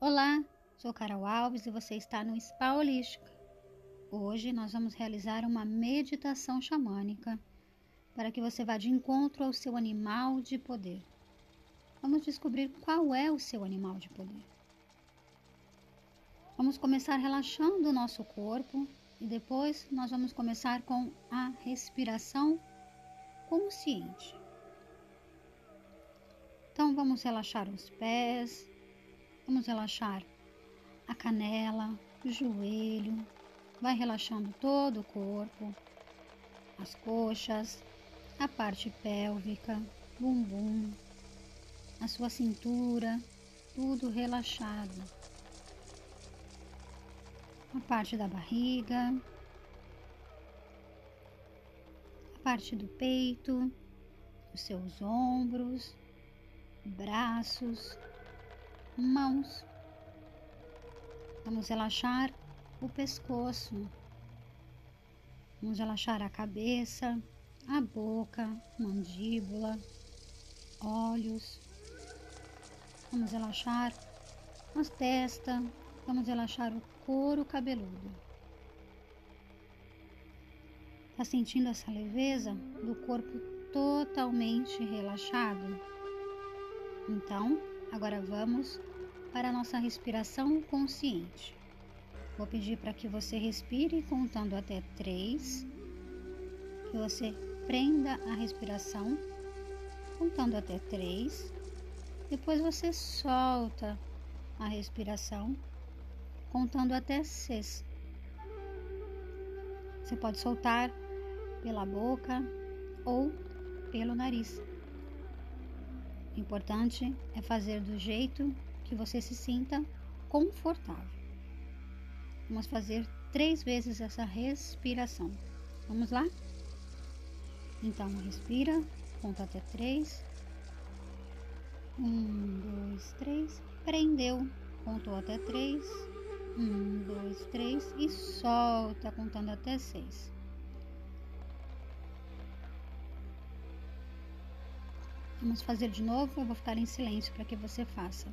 Olá, sou Carol Alves e você está no Spa Holística. Hoje nós vamos realizar uma meditação xamânica para que você vá de encontro ao seu animal de poder. Vamos descobrir qual é o seu animal de poder. Vamos começar relaxando o nosso corpo e depois nós vamos começar com a respiração consciente. Então vamos relaxar os pés, vamos relaxar a canela, o joelho, vai relaxando todo o corpo, as coxas, a parte pélvica, bumbum, a sua cintura, tudo relaxado. A parte da barriga, a parte do peito, os seus ombros, braços, mãos. Vamos relaxar o pescoço. Vamos relaxar a cabeça, a boca, mandíbula, olhos. Vamos relaxar as testas, vamos relaxar o couro cabeludo. Está sentindo essa leveza do corpo totalmente relaxado? Então, agora vamos para a nossa respiração consciente. Vou pedir para que você respire contando até três, que você prenda a respiração contando até três. Depois você solta a respiração contando até seis. Você pode soltar pela boca ou pelo nariz. O importante é fazer do jeito que você se sinta confortável. Vamos fazer três vezes essa respiração. Vamos lá? Então, respira, conta até três. Um, dois, três. Prendeu, contou até três. Um, dois, três. E solta, contando até seis. Vamos fazer de novo. Eu vou ficar em silêncio para que você faça.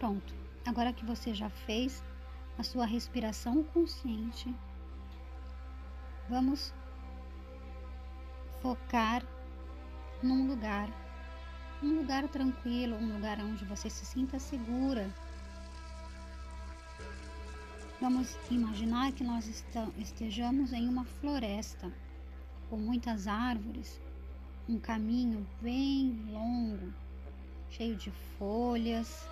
Pronto. Agora que você já fez a sua respiração consciente, vamos focar num lugar, um lugar tranquilo, um lugar onde você se sinta segura. Vamos imaginar que nós estejamos em uma floresta com muitas árvores, um caminho bem longo, cheio de folhas,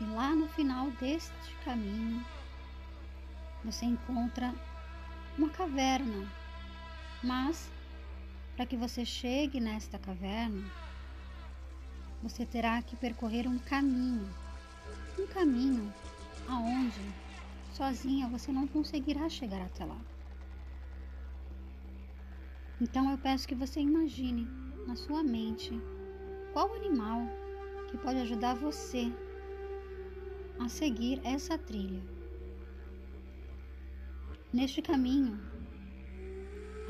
e lá no final deste caminho você encontra uma caverna, mas para que você chegue nesta caverna, você terá que percorrer um caminho, um caminho aonde sozinha você não conseguirá chegar até lá. Então eu peço que você imagine na sua mente qual animal que pode ajudar você a seguir essa trilha. Neste caminho,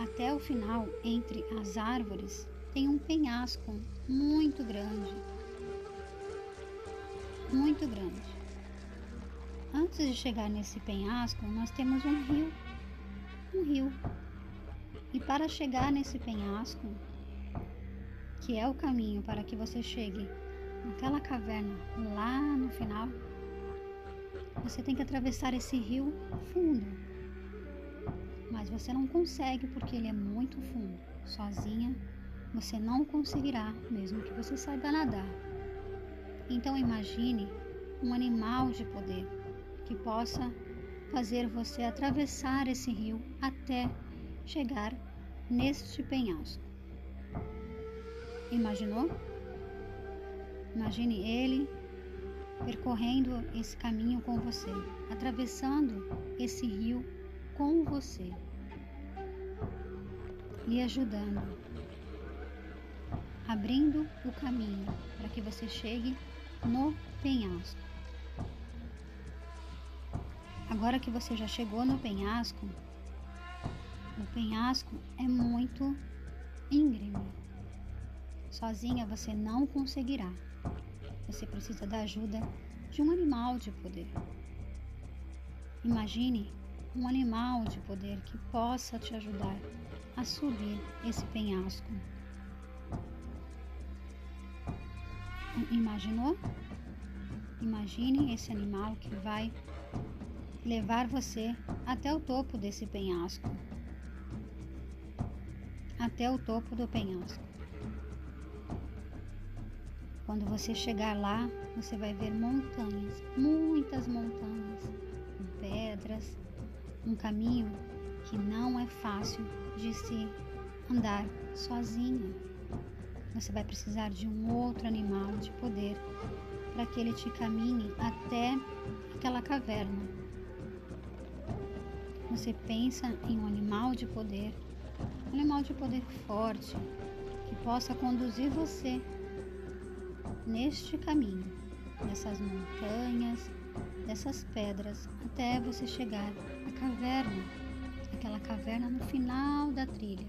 até o final, entre as árvores, tem um penhasco muito grande. Muito grande. Antes de chegar nesse penhasco, nós temos um rio. Um rio. E para chegar nesse penhasco, que é o caminho para que você chegue naquela caverna lá no final, você tem que atravessar esse rio fundo. Mas você não consegue porque ele é muito fundo. Sozinha você não conseguirá, mesmo que você saiba nadar. Então imagine um animal de poder que possa fazer você atravessar esse rio até chegar neste penhasco. Imaginou? Imagine ele percorrendo esse caminho com você, atravessando esse rio com você, lhe ajudando abrindo o caminho para que você chegue no penhasco. Agora que você já chegou no penhasco, o penhasco é muito íngreme. Sozinha você não conseguirá. Você precisa da ajuda de um animal de poder. Imagine um animal de poder que possa te ajudar a subir esse penhasco. Imaginou? Imagine esse animal que vai levar você até o topo desse penhasco. Até o topo do penhasco. Quando você chegar lá, você vai ver montanhas, muitas montanhas, pedras, um caminho que não é fácil de se andar sozinho. Você vai precisar de um outro animal de poder para que ele te caminhe até aquela caverna. Você pensa em um animal de poder, um animal de poder forte que possa conduzir você neste caminho, nessas montanhas, dessas pedras, até você chegar à caverna, aquela caverna no final da trilha,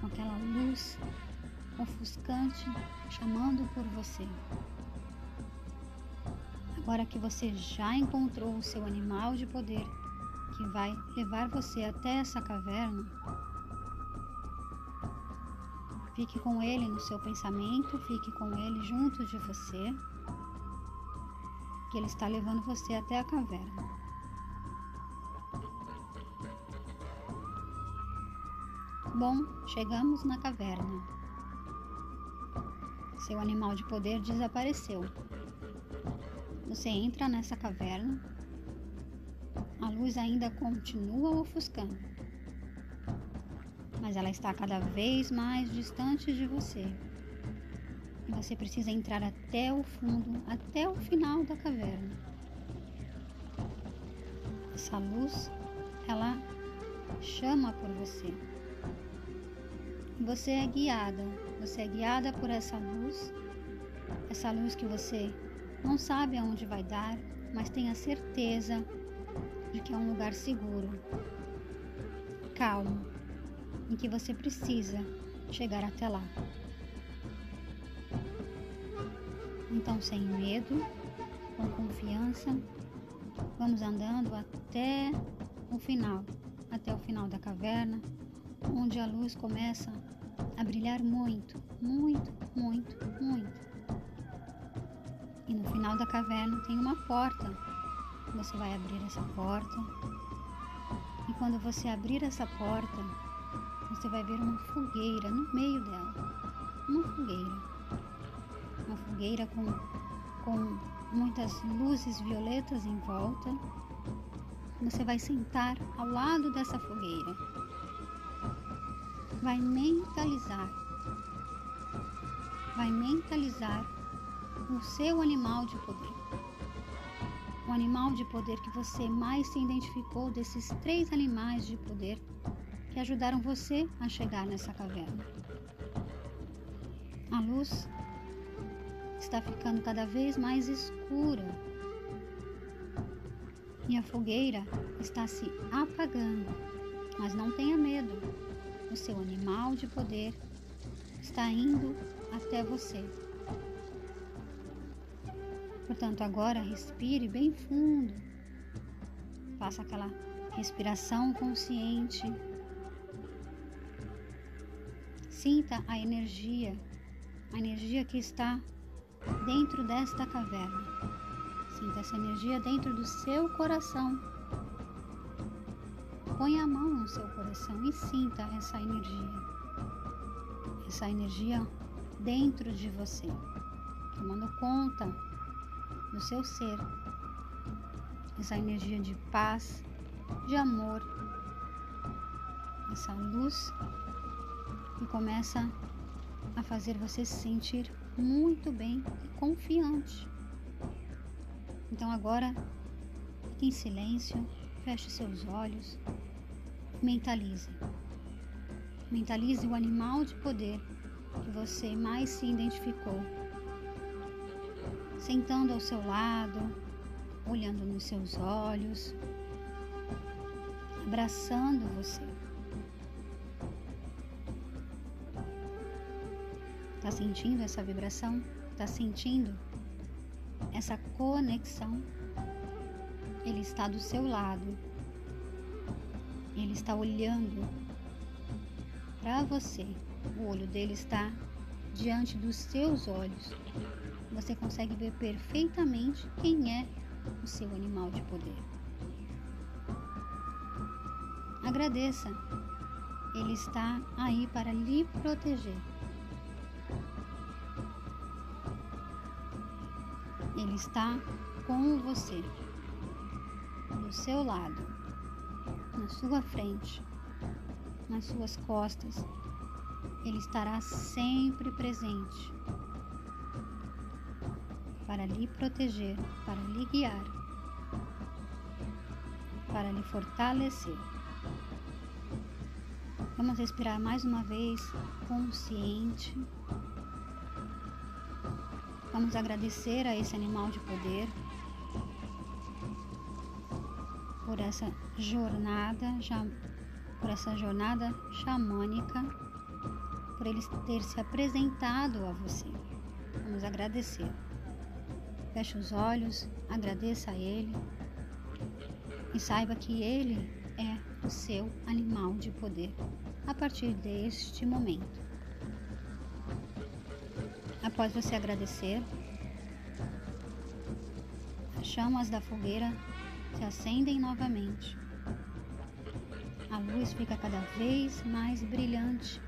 com aquela luz ofuscante chamando por você. Agora que você já encontrou o seu animal de poder que vai levar você até essa caverna, fique com ele no seu pensamento, fique com ele junto de você, que ele está levando você até a caverna. Bom, chegamos na caverna seu animal de poder desapareceu. Você entra nessa caverna, a luz ainda continua ofuscando, mas ela está cada vez mais distante de você. Você precisa entrar até o fundo, até o final da caverna. Essa luz, ela chama por você. Você é guiada você é guiada por essa luz, essa luz que você não sabe aonde vai dar, mas tenha certeza de que é um lugar seguro, calmo, em que você precisa chegar até lá. Então, sem medo, com confiança, vamos andando até o final, até o final da caverna, onde a luz começa a brilhar muito, muito, muito, muito. E no final da caverna tem uma porta. Você vai abrir essa porta. E quando você abrir essa porta, você vai ver uma fogueira no meio dela. Fogueira com, com muitas luzes violetas em volta. Você vai sentar ao lado dessa fogueira vai mentalizar. Vai mentalizar o seu animal de poder. O animal de poder que você mais se identificou desses três animais de poder que ajudaram você a chegar nessa caverna. A luz está ficando cada vez mais escura e a fogueira está se apagando. Mas não tenha medo, o seu animal de poder está indo até você. Portanto, agora respire bem fundo. Faça aquela respiração consciente. Sinta a energia, a energia que está dentro desta caverna. Sinta essa energia dentro do seu coração. Põe a mão no seu coração e sinta essa energia. Essa energia dentro de você, tomando conta do seu ser. Essa energia de paz, de amor, essa luz que começa a fazer você se sentir muito bem e confiante. Então agora, fique em silêncio, feche seus olhos Mentalize. Mentalize o animal de poder que você mais se identificou, sentando ao seu lado, olhando nos seus olhos, abraçando você. Tá sentindo essa vibração? Tá sentindo essa conexão? Ele está do seu lado. Ele está olhando para você. O olho dele está diante dos seus olhos. Você consegue ver perfeitamente quem é o seu animal de poder. Agradeça. Ele está aí para lhe proteger. Ele está com você, do seu lado, na sua frente, nas suas costas. Ele estará sempre presente para lhe proteger, para lhe guiar, para lhe fortalecer. Vamos respirar mais uma vez, consciente. Vamos agradecer a esse animal de poder por essa jornada, já, por essa jornada xamânica, por ele ter se apresentado a você. Vamos agradecer. Feche os olhos, agradeça a ele e saiba que ele é o seu animal de poder a partir deste momento. Após você agradecer, as chamas da fogueira se acendem novamente. A luz fica cada vez mais brilhante.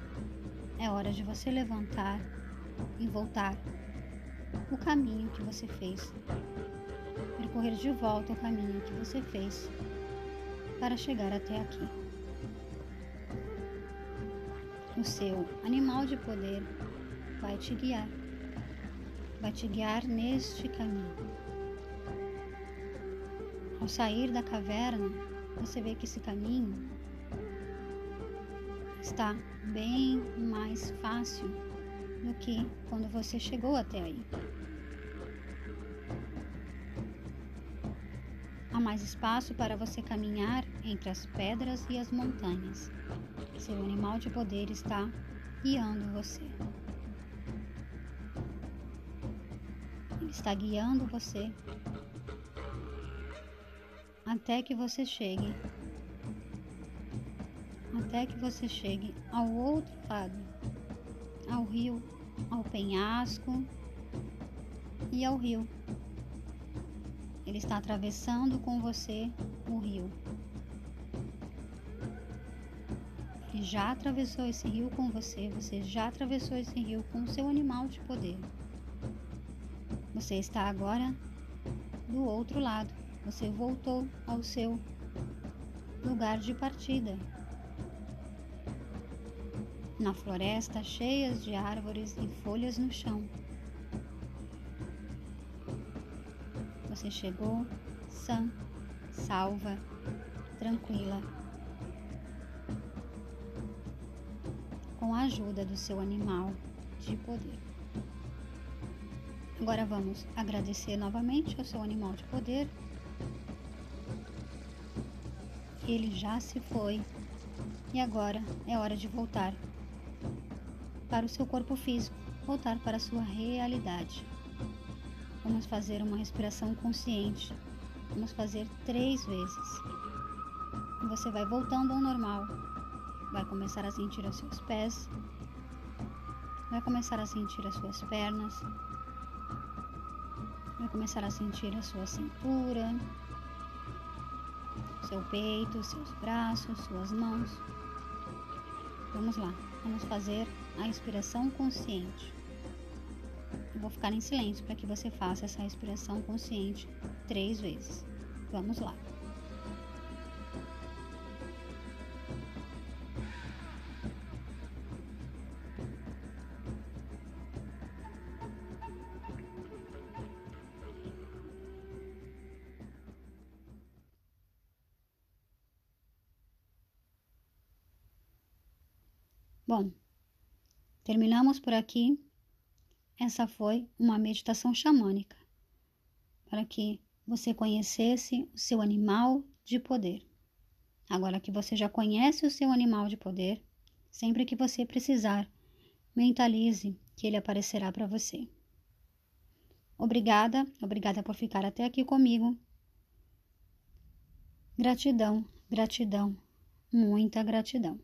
É hora de você levantar e voltar o caminho que você fez. Percorrer de volta o caminho que você fez para chegar até aqui o seu animal de poder vai te guiar, guiar neste caminho. Ao sair da caverna, você vê que esse caminho está bem mais fácil do que quando você chegou até aí. Há mais espaço para você caminhar entre as pedras e as montanhas. Seu animal de poder está guiando você. Está guiando você até que você chegue até que você chegue ao outro lado, ao rio, ao penhasco e ao rio. Ele está atravessando com você o rio. já atravessou esse rio com você, você já atravessou esse rio com o seu animal de poder. Você está agora do outro lado. Você voltou ao seu lugar de partida. Na floresta cheias de árvores e folhas no chão. Você chegou sã, salva, tranquila com a ajuda do seu animal de poder. Agora vamos agradecer novamente ao seu animal de poder. Ele já se foi e agora é hora de voltar para o seu corpo físico, voltar para a sua realidade. Vamos fazer uma respiração consciente. Vamos fazer três vezes. Você vai voltando ao normal, vai começar a sentir os seus pés, vai começar a sentir as suas pernas, vai começar a sentir a sua cintura, seu peito, seus braços, suas mãos. Vamos lá, vamos fazer a respiração consciente. Eu vou ficar em silêncio para que você faça essa respiração consciente três vezes. Vamos lá. Terminamos por aqui. Essa foi uma meditação xamânica para que você conhecesse o seu animal de poder. Agora que você já conhece o seu animal de poder, sempre que você precisar, mentalize que ele aparecerá para você. Obrigada, obrigada por ficar até aqui comigo. Gratidão, gratidão, muita gratidão.